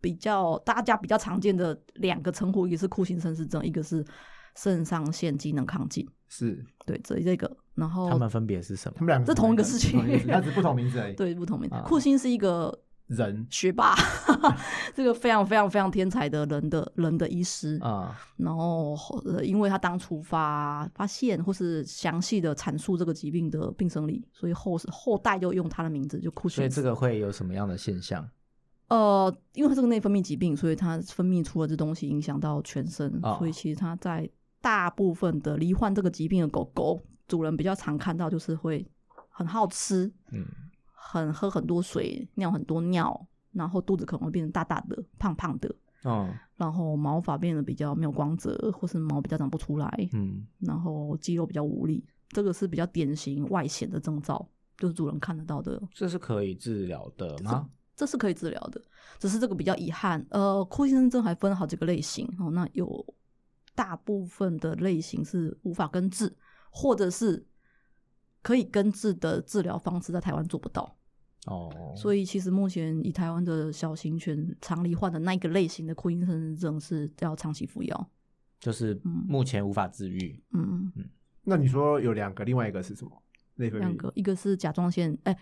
比较大家比较常见的两个称呼，一个是库欣森氏症，一个是肾上腺机能亢进。是对，这这个，然后他们分别是什么他？们两个是同一个事情同一个事 它只是不同名字而已。对不同名字。库欣是一个人学霸，这个非常非常非常天才的人的人的医师。啊、然后呃，因为他当初发发现或是详细的阐述这个疾病的病生理，所以后后代就用他的名字就库所以欣。这个会有什么样的现象？呃，因为他是个内分泌疾病，所以他分泌出了这东西影响到全身，哦所以其实他在大部分的罹患这个疾病的狗狗主人比较常看到就是会很好吃，嗯，很喝很多水，尿很多尿，然后肚子可能会变成大大的、胖胖的，哦，然后毛发变得比较没有光泽，或是毛比较长不出来，嗯，然后肌肉比较无力，这个是比较典型外显的征兆，就是主人看得到的。这是可以治疗的吗？这是可以治疗的，只是这个比较遗憾。呃，库欣生症还分好几个类型哦，那有大部分的类型是无法根治，或者是可以根治的治疗方式在台湾做不到。哦，所以其实目前以台湾的小型犬常罹患的那一个类型的库欣生症是要长期服药。就是嗯目前无法治愈。嗯嗯，那你说有两个，另外一个是什么？内分两个，一个是甲状腺，哎、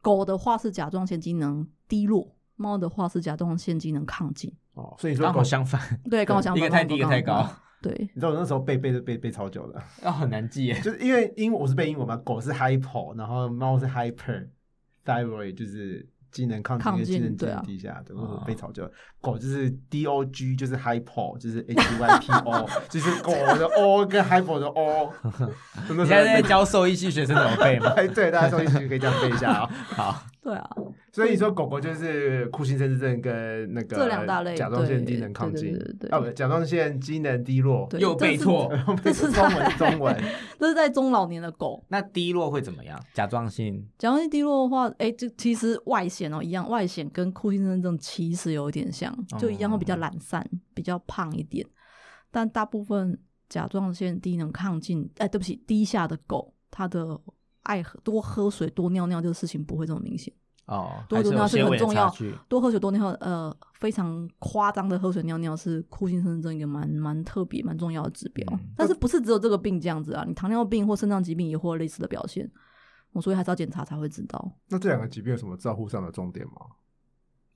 狗的话是甲状腺机能低落，猫的话是甲状腺机能亢进。哦，所以你说刚狗好相反，对，刚好相反，一个太低，一个太高，对，你知道我那时候背背背背超久了，要很难记耶。就是因为英我是背英文嘛，狗是 hypo，然后猫是 hyper，thyroid 就是机能亢进亢跟机能机进对啊能低下，对，我哦背超久。狗就是 dog 就是 hypo，就是 hypo，就是狗的 o 跟 hypo 的 o。你现在在教兽医系学生怎么背吗？哎，对，大家兽医系可以这样背一下啊。好，对啊，所以你说狗狗就是库欣生症跟那个这两大类甲状腺对机能亢进啊，不，甲状腺机能低落，又背错。这是中文中文。这是在中老年的狗。那低落会怎么样？甲状腺甲状腺低落的话，哎、就其实外显哦一样，外显跟库欣生症其实有一点像，就一样会比较懒散，比较胖一点。但大部分甲状腺低能亢进，哎、对不起，低下的狗，它的爱喝多喝水、多尿尿这个事情不会这么明显。哦，多多尿是很重要。多喝水、多尿，呃，非常夸张的喝水尿尿是库欣生症一个蛮蛮特别、蛮重要的指标。嗯但是不是只有这个病这样子啊？你糖尿病或肾脏疾病也会有类似的表现，我所以还是要检查才会知道。那这两个疾病有什么照护上的重点吗？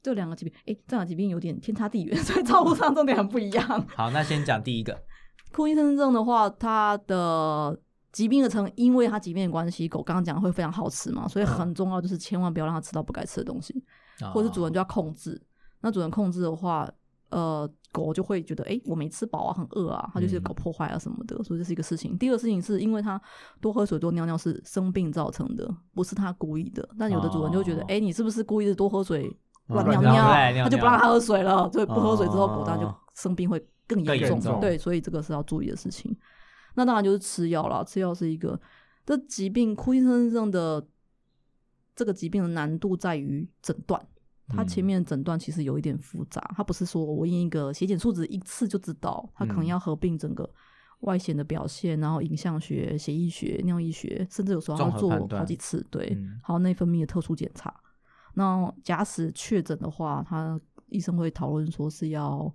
这两个疾病，诶，这两个疾病有点天差地远，所以照顾上重点很不一样。好，那先讲第一个。库欣生症的话，它的疾病的成，因为它疾病的关系，狗刚刚讲会非常好吃嘛，所以很重要就是千万不要让它吃到不该吃的东西。或者是主人就要控制。那主人控制的话，呃，狗就会觉得，哎、我没吃饱啊，很饿啊，它就是搞破坏啊什么的，所以这是一个事情。第二个事情是因为它多喝水、多尿尿是生病造成的，不是它故意的。但有的主人就会觉得，哦哎、你是不是故意的多喝水、乱乱尿尿他就不让它喝水了，所以不喝水之后，哦狗当然就生病会更更严重。严重对，所以这个是要注意的事情。那当然就是吃药了，吃药是一个这疾病库欣生症的这个疾病的难度在于诊断。它前面的诊断其实有一点复杂，它不是说我验一个血检数值一次就知道，它可能嗯要合并整个外显的表现，然后影像学、血液学、尿液学，甚至有时候综要做好几次，对，嗯还有内分泌的特殊检查。那假使确诊的话，他医生会讨论说是要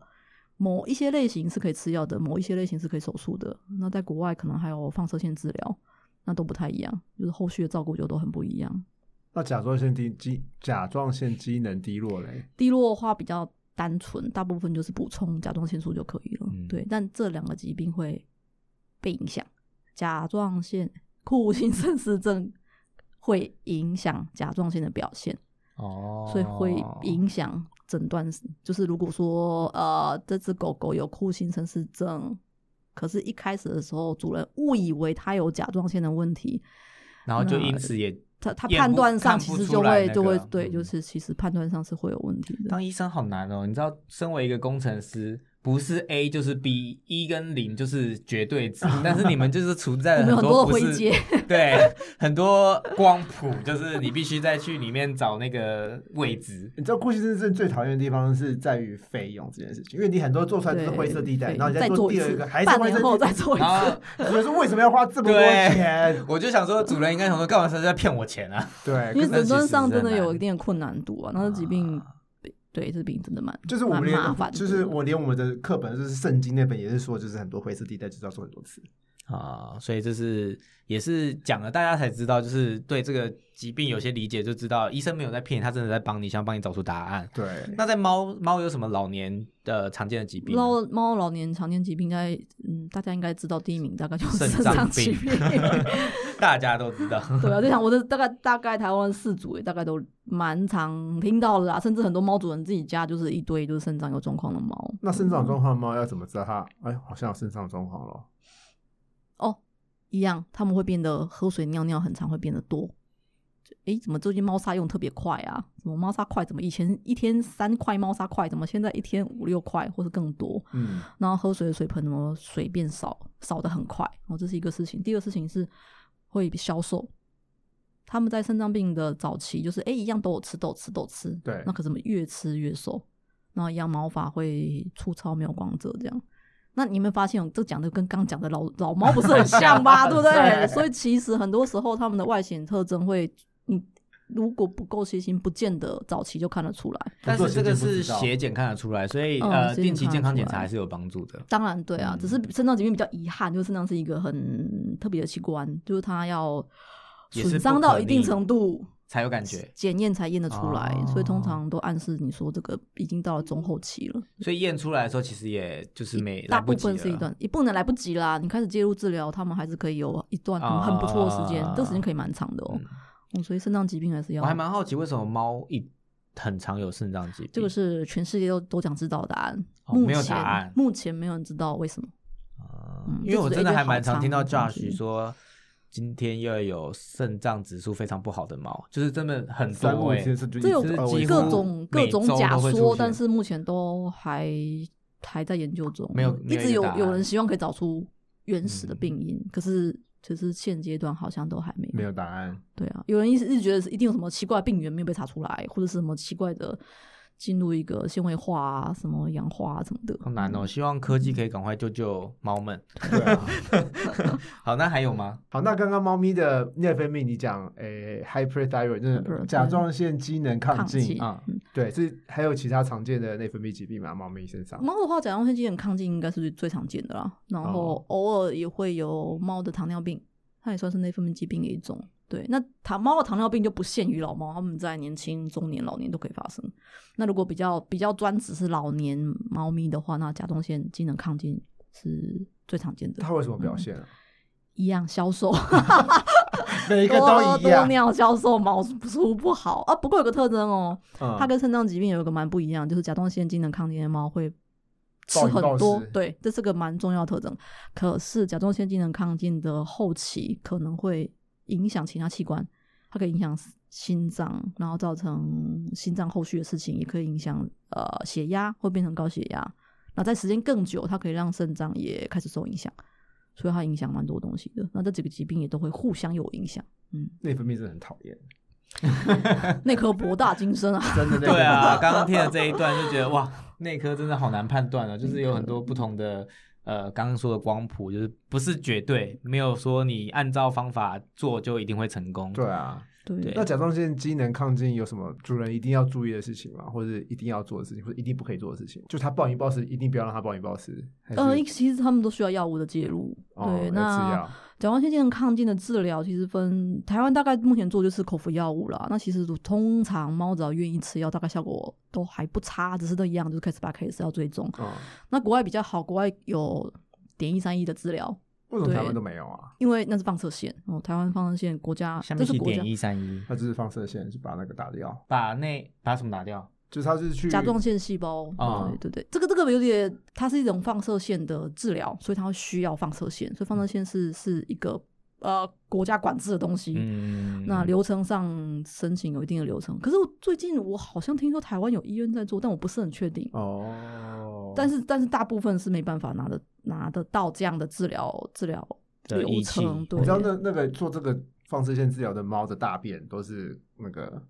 某一些类型是可以吃药的，某一些类型是可以手术的。那在国外可能还有放射线治疗，那都不太一样，就是后续的照顾就都很不一样。那甲状腺低机甲状腺机能低落嘞？低落的话比较单纯，大部分就是补充甲状腺素就可以了。嗯对，但这两个疾病会被影响，甲状腺库欣肾失症会影响甲状腺的表现。哦，所以会影响诊断。就是如果说呃这只狗狗有库欣肾氏症，可是一开始的时候主人误以为它有甲状腺的问题，然后就因此也他他判断上其实就会就会对，嗯就是其实判断上是会有问题的。当医生好难哦，你知道，身为一个工程师，不是 A 就是 B，一跟零就是绝对值，但是你们就是处在很多多不是的灰阶对，很多光谱，就是你必须再去里面找那个位置。你知道过去真正最讨厌的地方是在于费用这件事情，因为你很多做出来都是灰色地带，然后你再做第二个还是半年后灰色地带，再做一然后次。你们说为什么要花这么多钱？我就想说，主人应该想说，干嘛是在骗我钱啊？对，因为诊断上真的有一定的困难度啊，那这疾病啊，对这病真的蛮就是我们连就是我连我们的课本就是圣经那本也是说，就是很多灰色地带就是要做很多次。啊，所以这是也是讲了，大家才知道，就是对这个疾病有些理解，就知道医生没有在骗你，他真的在帮你，想帮你找出答案。对，那在猫猫有什么老年的常见的疾病呢？猫猫老年常见疾病，应该嗯，大家应该知道第一名大概就是肾肾脏疾病。大家都知道。对啊，就想我的大概大概台湾四主也大概都蛮常听到的啦，甚至很多猫主人自己家就是一堆就是肾脏有状况的猫。那肾脏状况的猫要怎么知道它？哎，好像有肾脏状况了。哦，一样，他们会变得喝水尿尿很常会变得多，诶，怎么最近猫砂用特别快啊？怎么猫砂快？怎么以前一天三块猫砂快，怎么现在一天五六块或者更多？嗯，然后喝水的水盆怎么水变少，少的很快？哦，这是一个事情。第二个事情是会消瘦。他们在肾脏病的早期，就是诶，一样都有吃，都有吃，都有吃。对那可怎么越吃越瘦？然后一样毛发会粗糙、没有光泽这样。那你有没有发现，这讲的跟刚讲的老 老猫不是很像吗？对不对？对所以其实很多时候他们的外显特征会，你如果不够细心，不见得早期就看得出来。但是这个是血检看得出来，所以嗯呃，定期健康检查还是有帮助的。当然，对啊，嗯只是肾脏疾病比较遗憾，就是肾脏是一个很特别的器官，就是它要损伤到一定程度，才有感觉，检验才验得出来，哦所以通常都暗示你说这个已经到了中后期了。所以验出来的时候，其实也就是没大部分是一段，也不能来不及啦。你开始介入治疗，他们还是可以有一段很、不错的时间，这个时间可以蛮长的哦、嗯哦所以肾脏疾病还是要我还蛮好奇，为什么猫一很常有肾脏疾病？这个是全世界都都想知道的答案，没有前答案目前没有人知道为什么。啊嗯因为我真的还蛮常听到 Josh 说，今天又有肾脏指数非常不好的猫，就是真的很多哎、天是就这有各种各种假说，但是目前都还还在研究中，没有没一直有有人希望可以找出原始的嗯病因，可是只是现阶段好像都还没有。没有答案。对啊，有人一直一直觉得是一定有什么奇怪的病源没有被查出来，或者是什么奇怪的进入一个纤维化啊、什么氧化啊什么的。好难哦，希望科技可以赶快救救猫们。对啊。好，那还有吗？好，那刚刚猫咪的内分泌，你讲诶，hyperthyroid，就是甲状腺机能亢抗进啊嗯对，是还有其他常见的内分泌疾病吗？猫咪身上？猫的话，甲状腺机能亢进应该是最常见的啦，然后哦偶尔也会有猫的糖尿病，它也算是内分泌疾病的一种。对，那糖猫的糖尿病就不限于老猫，它们在年轻、中年、老年都可以发生。那如果比较比较专指是老年猫咪的话，那甲状腺机能亢进是最常见的。它为什么表现啊？一样销售，每一个多都一样多。尿销售毛出不好啊。不过有个特征哦，嗯它跟肾脏疾病有一个蛮不一样，就是甲状腺机能亢进的猫会吃很多食，对，这是个蛮重要的特征。可是甲状腺机能亢进的后期可能会影响其他器官，它可以影响心脏，然后造成心脏后续的事情，也可以影响呃血压，会变成高血压。那在时间更久，它可以让肾脏也开始受影响，所以它影响蛮多东西的。那这几个疾病也都会互相有影响。嗯，内分泌真的很讨厌，内科博大精深啊，真的。对啊，刚刚听了这一段就觉得哇，内科真的好难判断啊，就是有很多不同的呃，刚刚说的光谱，就是不是绝对，没有说你按照方法做就一定会成功。对啊，对对那甲状腺机能亢进有什么主人一定要注意的事情吗？或者一定要做的事情，或者一定不可以做的事情？就他暴饮暴食，一定不要让他暴饮暴食。呃，其实他们都需要药物的介入。对，哦那甲状腺机能亢进的治疗其实分台湾大概目前做就是口服药物啦。那其实通常猫只要愿意吃药，大概效果都还不差，只是都一样，就是 case by case 要追踪。哦，那国外比较好，国外有碘一三一的治疗，对为什么台湾都没有啊？因为那是放射线哦，台湾放射线国家下面是这是国家。点一三一，它就是放射线，就把那个打掉，把那把什么打掉？就是它是去甲状腺细胞，哦对对对，这个这个有点，它是一种放射线的治疗，所以它会需要放射线，所以放射线是是一个呃国家管制的东西。嗯，那流程上申请有一定的流程，可是我最近我好像听说台湾有医院在做，但我不是很确定。哦，但是但是大部分是没办法拿的拿得到这样的治疗治疗流程，对你知道那那个做这个放射线治疗的猫的大便都是那个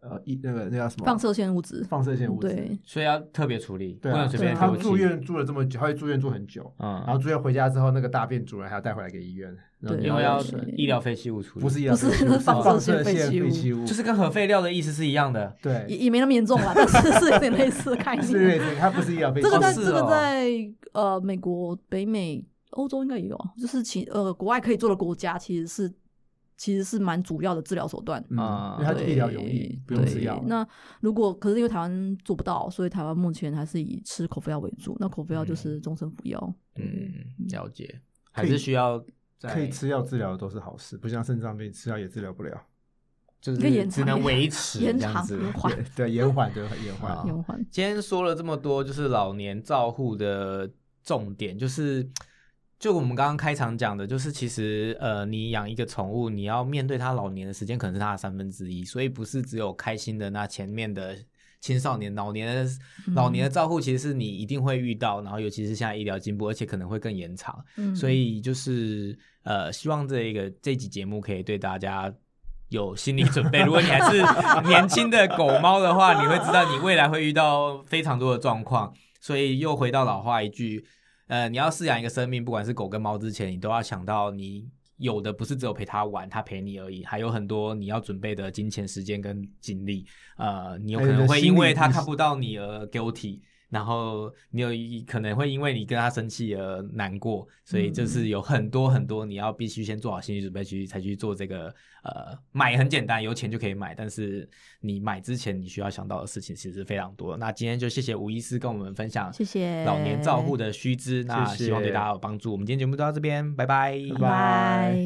呃一那个那叫什么？放射线物质，放射线物质，对。所以要特别处理，不能随便。他住院住了这么久，他会住院住很久，嗯，然后住院回家之后，那个大便主人还要带回来给医院，然后对因为要医疗废弃物处理，不是医疗不是放放射射线废弃物。就是跟核废料的意思是一样的。对，也也没那么严重啦，但是 是有点类似的概念。是类似，它不是医疗废弃物，这个在、这个哦在呃美国、北美、欧洲应该也有啊，就是其呃国外可以做的国家其实是其实是蛮主要的治疗手段。嗯，啊因为它对医疗容易，不用吃药。那如果可是因为台湾做不到，所以台湾目前还是以吃口服药为主。那口服药就是终身服药。嗯，了解，还是需要在可以吃药治疗的都是好事，不像肾脏病吃药也治疗不了。就是只能维持延。长延 缓对对，延缓对延缓啊。延缓。今天说了这么多，就是老年照护的重点，就是就我们刚刚开场讲的，就是其实呃，你养一个宠物，你要面对它老年的时间，可能是它的三分之一，所以不是只有开心的那前面的青少年、老年的老年的照护，其实是你一定会遇到，然后尤其是现在医疗进步，而且可能会更延长，嗯所以就是呃，希望这一个这集节目可以对大家。有心理准备，如果你还是 年轻的狗猫的话，你会知道你未来会遇到非常多的状况。所以又回到老话一句，呃，你要饲养一个生命，不管是狗跟猫之前，你都要想到你有的不是只有陪它玩，它陪你而已，还有很多你要准备的金钱、时间跟精力。呃，你有可能会因为它看不到你而 guilty。然后你有可能会因为你跟他生气而难过，所以就是有很多很多你要必须先做好心理准备去才去做这个呃买很简单，有钱就可以买，但是你买之前你需要想到的事情其实非常多。那今天就谢谢吴医师跟我们分享谢谢老年照护的须知，那希望对大家有帮助。我们今天节目就到这边，拜拜，拜拜